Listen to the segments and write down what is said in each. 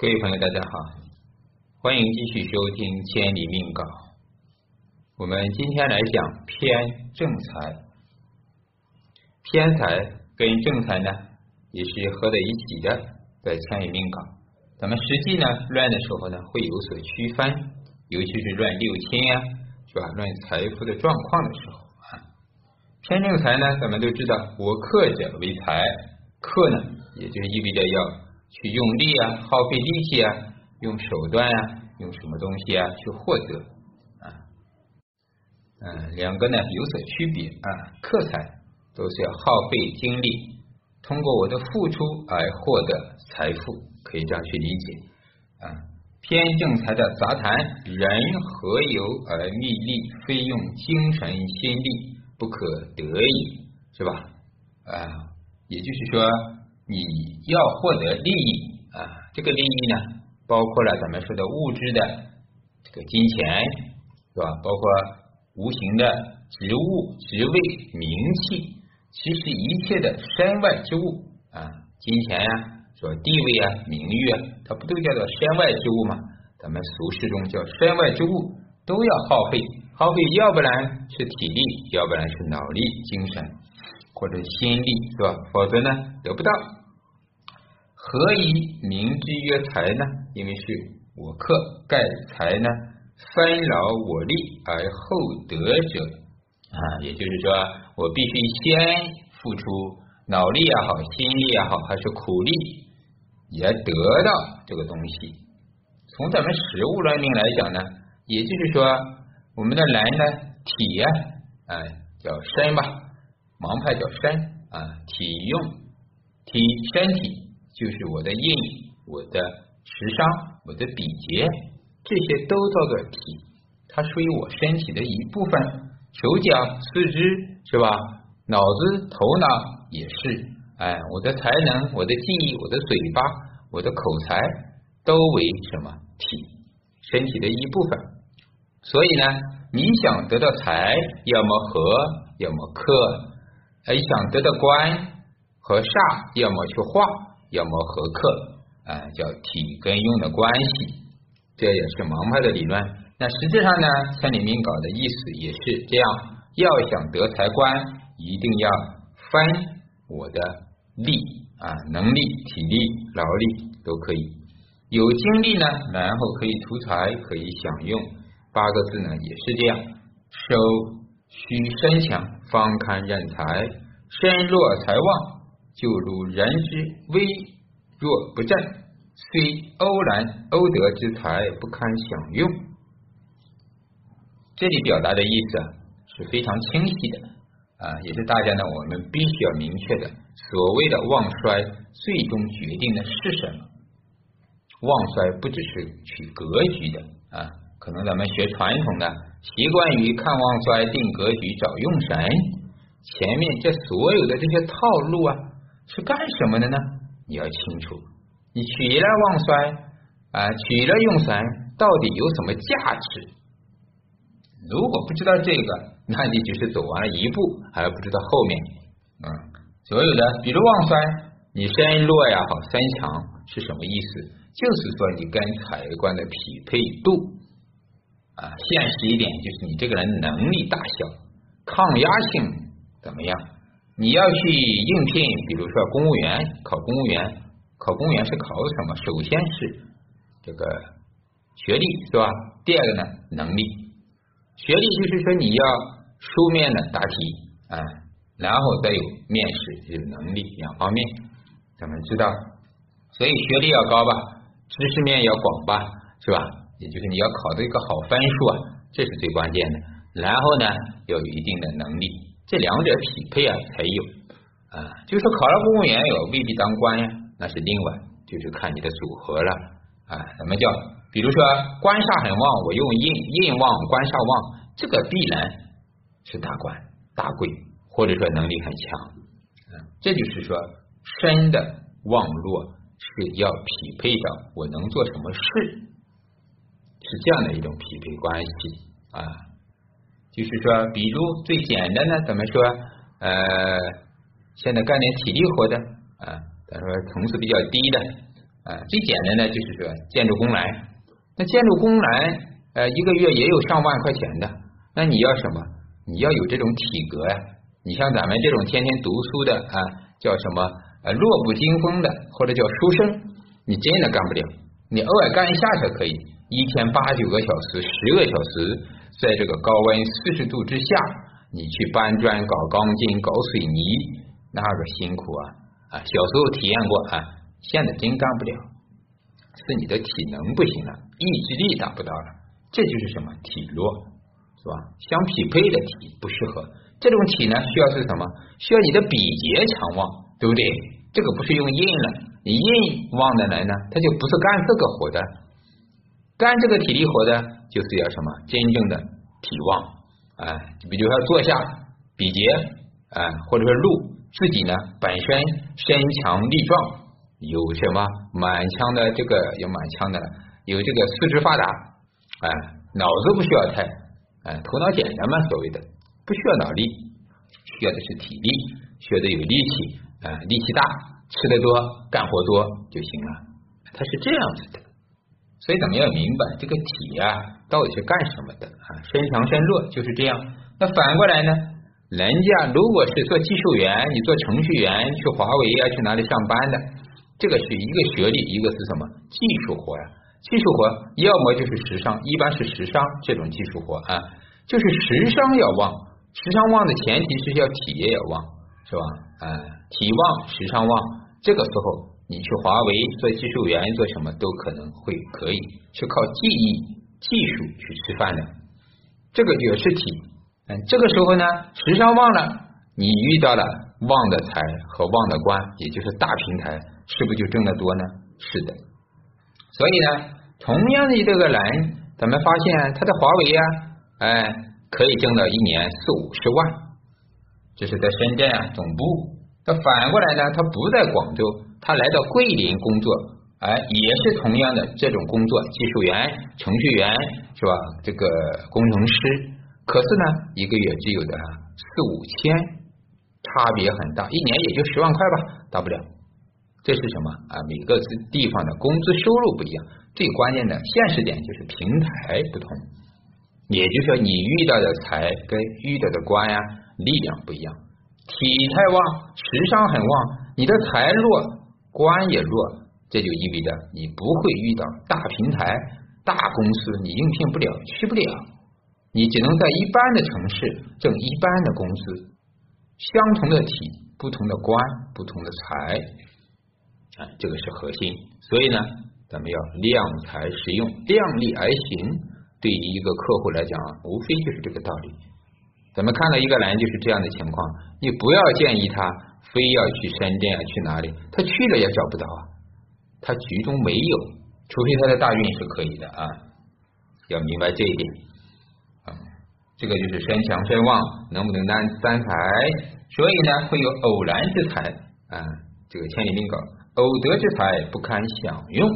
各位朋友，大家好，欢迎继续收听《千里命稿》。我们今天来讲偏正财，偏财跟正财呢也是合在一起的，在《千里命稿》。咱们实际呢乱的时候呢会有所区分，尤其是乱六亲呀，是吧？乱财富的状况的时候啊，偏正财呢，咱们都知道，我克者为财，克呢也就意味着要。去用力啊，耗费力气啊，用手段啊，用什么东西啊去获得啊？嗯，两个呢有所区别啊。克财都是要耗费精力，通过我的付出而获得财富，可以这样去理解啊。偏正财的杂谈，人何由而觅利？非用精神心力不可得矣，是吧？啊，也就是说。你要获得利益啊，这个利益呢，包括了咱们说的物质的这个金钱，是吧？包括无形的职务、职位、名气，其实一切的身外之物啊，金钱呀，说地位啊、名誉啊，它不都叫做身外之物吗？咱们俗世中叫身外之物，都要耗费，耗费，要不然是体力，要不然是脑力、精神或者心力，是吧？否则呢，得不到。何以名之曰财呢？因为是我克盖财呢，分劳我力而后得者啊，也就是说，我必须先付出脑力也好，心力也好，还是苦力，也得到这个东西。从咱们食物论命来讲呢，也就是说，我们的人呢，体呀，啊，叫身吧，盲派叫身啊，体用体身体。就是我的印、我的食伤、我的比劫，这些都叫做体，它属于我身体的一部分。手脚、四肢是吧？脑子、头脑也是。哎，我的才能、我的记忆、我的嘴巴、我的口才，都为什么体？身体的一部分。所以呢，你想得到财，要么和，要么克；哎想得到官和煞，要么去化。要么合克啊，叫体跟用的关系，这也是盲派的理论。那实际上呢，千里命稿的意思也是这样：要想得财官，一定要分我的力啊，能力、体力、劳力都可以。有精力呢，然后可以图财，可以享用。八个字呢，也是这样：手需身强，方堪任财；身弱财旺。就如人之微弱不振，虽欧然欧德之财不堪享用。这里表达的意思啊是非常清晰的啊，也是大家呢我们必须要明确的。所谓的旺衰，最终决定的是什么？旺衰不只是取格局的啊，可能咱们学传统的，习惯于看旺衰、定格局、找用神，前面这所有的这些套路啊。是干什么的呢？你要清楚，你取了旺衰啊，取了用神，到底有什么价值？如果不知道这个，那你只是走完了一步，还不知道后面。嗯，所有的，比如旺衰，你身弱呀，好身强是什么意思？就是说你跟财官的匹配度啊，现实一点就是你这个人能力大小，抗压性怎么样？你要去应聘，比如说公务员，考公务员，考公务员是考什么？首先是这个学历是吧？第二个呢，能力。学历就是说你要书面的答题啊，然后再有面试，有能力两方面。咱们知道，所以学历要高吧，知识面要广吧，是吧？也就是你要考的一个好分数啊，这是最关键的。然后呢，要有一定的能力。这两者匹配啊，才有啊。就是，考了公务员也未必当官呀，那是另外，就是看你的组合了啊。怎么叫？比如说官煞很旺，我用印印旺，官煞旺，这个必然是大官大贵，或者说能力很强啊。这就是说，身的旺弱是要匹配的我能做什么事，是这样的一种匹配关系啊。就是说，比如最简单的，怎么说？呃，现在干点体力活的啊，咱说层次比较低的，啊，最简单的就是说建筑工来。那建筑工来，呃，一个月也有上万块钱的。那你要什么？你要有这种体格呀。你像咱们这种天天读书的啊，叫什么？呃，弱不禁风的，或者叫书生，你真的干不了。你偶尔干一下才可以，一天八九个小时、十个小时，在这个高温四十度之下，你去搬砖、搞钢筋、搞水泥，那个辛苦啊啊！小时候体验过啊，现在真干不了，是你的体能不行了，意志力达不到了，这就是什么体弱，是吧？相匹配的体不适合，这种体呢，需要是什么？需要你的比劫强旺。对不对？这个不是用印了，你印旺的人呢，他就不是干这个活的，干这个体力活的，就是要什么真正的体旺啊。比如说坐下比劫啊，或者说路自己呢本身身强力壮，有什么满腔的这个有满腔的，有这个四肢发达啊，脑子不需要太啊，头脑简单嘛，所谓的不需要脑力，需要的是体力，需要的有力气。啊，力气大，吃的多，干活多就行了。它是这样子的，所以咱们要明白这个体啊，到底是干什么的啊？身强身弱就是这样。那反过来呢？人家如果是做技术员，你做程序员，去华为啊，去哪里上班的？这个是一个学历，一个是什么技术活呀？技术活要么就是时尚，一般是时尚这种技术活啊，就是时尚要旺，时尚旺的前提是要体也要旺，是吧？啊。体旺时尚旺，这个时候你去华为做技术员做什么都可能会可以，是靠技艺技术去吃饭的，这个也是体。嗯，这个时候呢，时尚旺了，你遇到了旺的财和旺的官，也就是大平台，是不是就挣得多呢？是的。所以呢，同样的这个人，咱们发现他在华为啊，哎，可以挣到一年四五十万，这是在深圳啊总部。那反过来呢？他不在广州，他来到桂林工作，哎，也是同样的这种工作，技术员、程序员是吧？这个工程师，可是呢，一个月只有的四五千，差别很大，一年也就十万块吧，大不了。这是什么啊？每个地方的工资收入不一样，最关键的现实点就是平台不同，也就是说你遇到的财跟遇到的官呀，力量不一样。体太旺，时尚很旺，你的财弱，官也弱，这就意味着你不会遇到大平台、大公司，你应聘不了，去不了，你只能在一般的城市挣一般的工资。相同的体，不同的官，不同的财，啊，这个是核心。所以呢，咱们要量才实用，量力而行。对于一个客户来讲，无非就是这个道理。咱们看到一个人就是这样的情况，你不要建议他非要去深圳啊，去哪里？他去了也找不到啊，他局中没有，除非他的大运是可以的啊，要明白这一点啊。这个就是身强身旺，能不能担担财？所以呢，会有偶然之财啊，这个千里命稿，偶得之财不堪享用，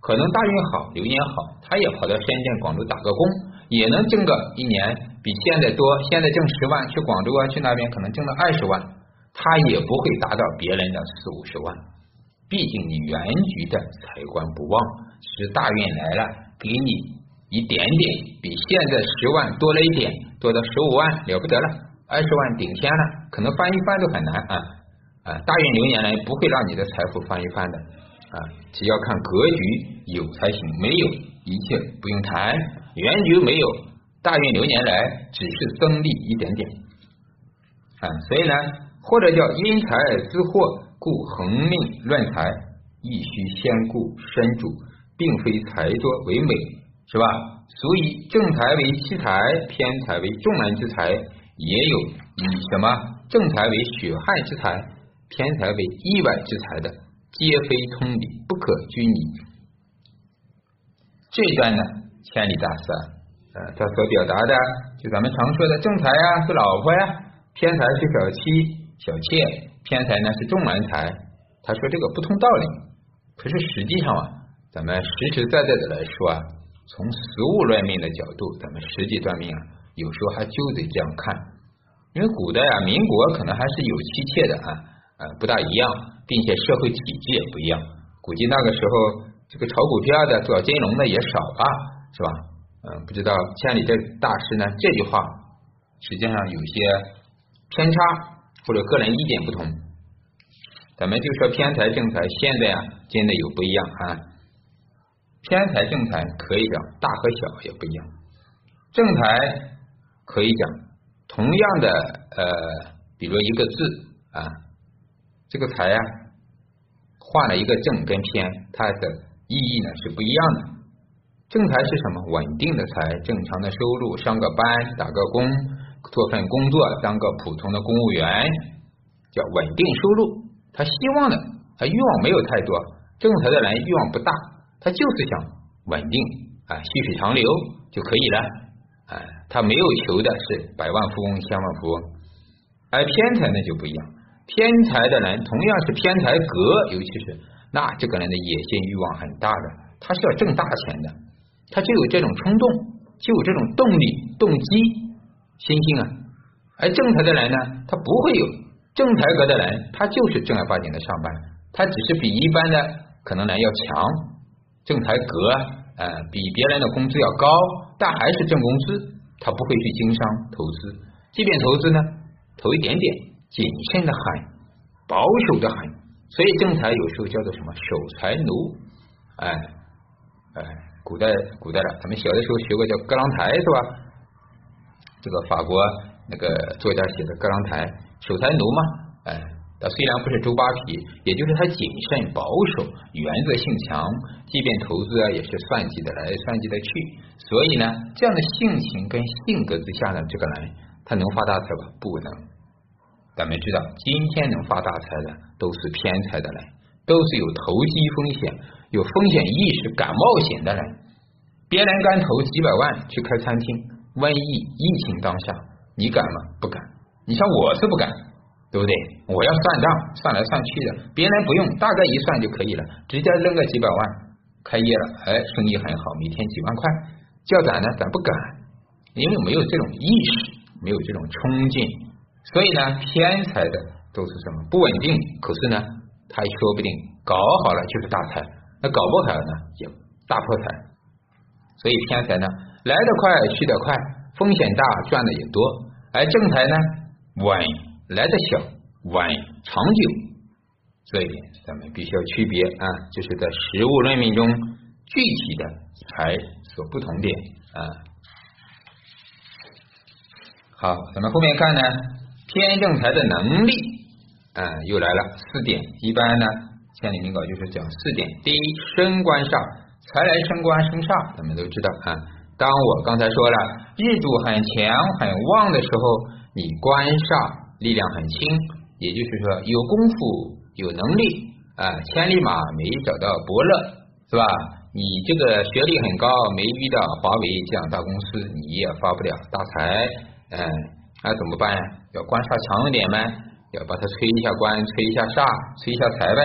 可能大运好，流年好，他也跑到深圳、广州打个工，也能挣个一年。比现在多，现在挣十万，去广州啊，去那边可能挣了二十万，他也不会达到别人的四五十万。毕竟你原局的财官不旺，是大运来了，给你一点点，比现在十万多了一点，多到十五万了不得了，二十万顶天了，可能翻一番都很难啊啊！大运流年来不会让你的财富翻一番的啊，只要看格局有才行，没有一切不用谈，原局没有。大运流年来只是增利一点点啊，所以呢，或者叫因财而资祸，故横命乱财，亦须先顾身主，并非财多为美，是吧？所以正财为妻财，偏财为重男之财，也有以什么正财为血汗之财，偏财为意外之财的，皆非通理，不可拘泥。这一段呢，千里大事。他所表达的，就咱们常说的正财呀是老婆呀，偏财是小妻小妾，偏财呢是重男财。他说这个不通道理，可是实际上啊，咱们实实在在的来说啊，从实物论命的角度，咱们实际断命啊，有时候还就得这样看。因为古代啊，民国可能还是有妻妾的啊，呃，不大一样，并且社会体制也不一样。估计那个时候这个炒股票的做金融的也少吧，是吧？嗯，不知道千里这大师呢这句话实际上有些偏差或者个人意见不同。咱们就说偏财正财现在啊真的有不一样啊，偏财正财可以讲大和小也不一样，正财可以讲同样的呃，比如一个字啊，这个财啊换了一个正跟偏，它的意义呢是不一样的。正财是什么？稳定的财，正常的收入，上个班，打个工，做份工作，当个普通的公务员，叫稳定收入。他希望的，他欲望没有太多。正财的人欲望不大，他就是想稳定啊，细水长流就可以了。啊，他没有求的是百万富翁、千万富翁。而偏财呢就不一样，偏财的人同样是偏财格，尤其是那这个人的野心欲望很大的，他是要挣大钱的。他就有这种冲动，就有这种动力、动机、心性啊。而正财的人呢，他不会有正财格的人，他就是正儿八经的上班，他只是比一般的可能人要强。正财格呃，比别人的工资要高，但还是挣工资，他不会去经商投资，即便投资呢，投一点点，谨慎的很，保守的很。所以正财有时候叫做什么守财奴，哎哎。古代，古代了，咱们小的时候学过叫《歌郎台》，是吧？这个法国那个作家写的《歌郎台》，守财奴嘛，哎，他虽然不是周扒皮，也就是他谨慎保守，原则性强，即便投资啊，也是算计的来，算计的去。所以呢，这样的性情跟性格之下呢，这个人他能发大财吧？不能。咱们知道，今天能发大财的都是偏财的人，都是有投机风险。有风险意识、敢冒险的人，别人敢投几百万去开餐厅，瘟疫疫情当下，你敢吗？不敢。你像我是不敢，对不对？我要算账，算来算去的，别人不用，大概一算就可以了，直接扔个几百万，开业了，哎，生意很好，每天几万块。叫咱呢，咱不敢，因为没有这种意识，没有这种冲劲，所以呢，偏财的都是什么？不稳定，可是呢，他说不定搞好了就是大财。那搞不好呢，也大破财，所以偏财呢来得快去得快，风险大赚的也多，而正财呢稳来的小稳长久，这一点咱们必须要区别啊，就是在实物论命中具体的财所不同点啊。好，咱们后面看呢，偏正财的能力啊又来了四点，一般呢。千里明稿就是讲四点，第一，升官煞，财来升官升煞，咱们都知道啊。当我刚才说了，日主很强很旺的时候，你官煞力量很轻，也就是说有功夫有能力啊，千里马没找到伯乐，是吧？你这个学历很高，没遇到华为这样大公司，你也发不了大财，嗯，那怎么办？要官煞强一点吗？要把它催一下官，催一下煞，催一下财呗。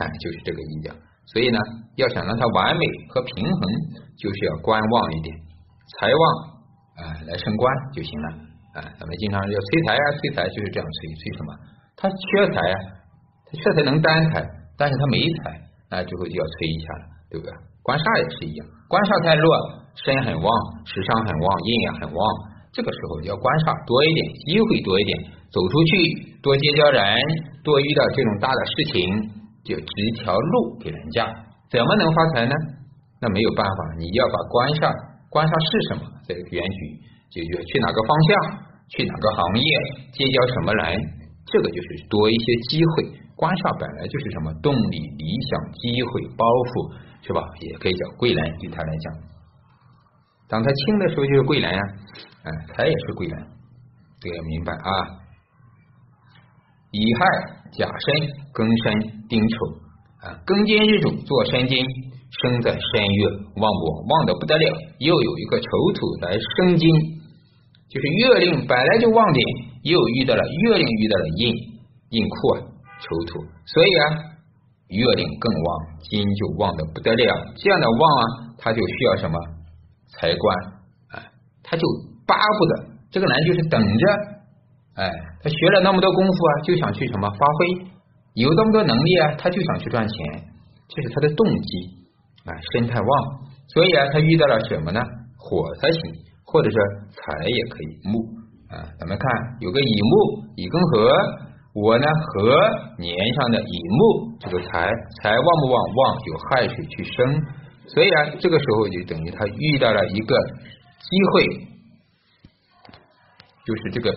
哎，就是这个意思。所以呢，要想让它完美和平衡，就是要观望一点，财旺啊来升官就行了。啊，咱们经常要催财啊，催财就是这样催，催什么？他缺财啊，他缺财能担财，但是他没财，那最后就要催一下了，对不对？官煞也是一样，官煞太弱，身很旺，时伤很旺，印也很旺，这个时候要官煞多一点，机会多一点，走出去多结交人，多遇到这种大的事情。就指一条路给人家，怎么能发财呢？那没有办法，你要把官煞，官煞是什么？这个原局就决去哪个方向，去哪个行业，结交什么人，这个就是多一些机会。官煞本来就是什么动力、理想、机会、包袱，是吧？也可以叫贵人，对他来讲，当他轻的时候就是贵人啊，哎，他也是贵人，这个明白啊。乙亥、甲申、庚申、丁丑啊，庚金日主做申金，生在山月，旺不旺的不得了，又有一个丑土来生金，就是月令本来就旺点，又遇到了月令遇到了印印库啊，丑土，所以啊，月令更旺，金就旺的不得了。这样的旺啊，他就需要什么财官啊，他就巴不得这个男就是等着。哎，他学了那么多功夫啊，就想去什么发挥？有那么多能力啊，他就想去赚钱。这是他的动机啊，身太旺，所以啊，他遇到了什么呢？火才行，或者是财也可以木啊。咱们看有个乙木乙庚合，我呢合年上的乙木，这个财财旺不旺？旺，有亥水去生，所以啊，这个时候就等于他遇到了一个机会，就是这个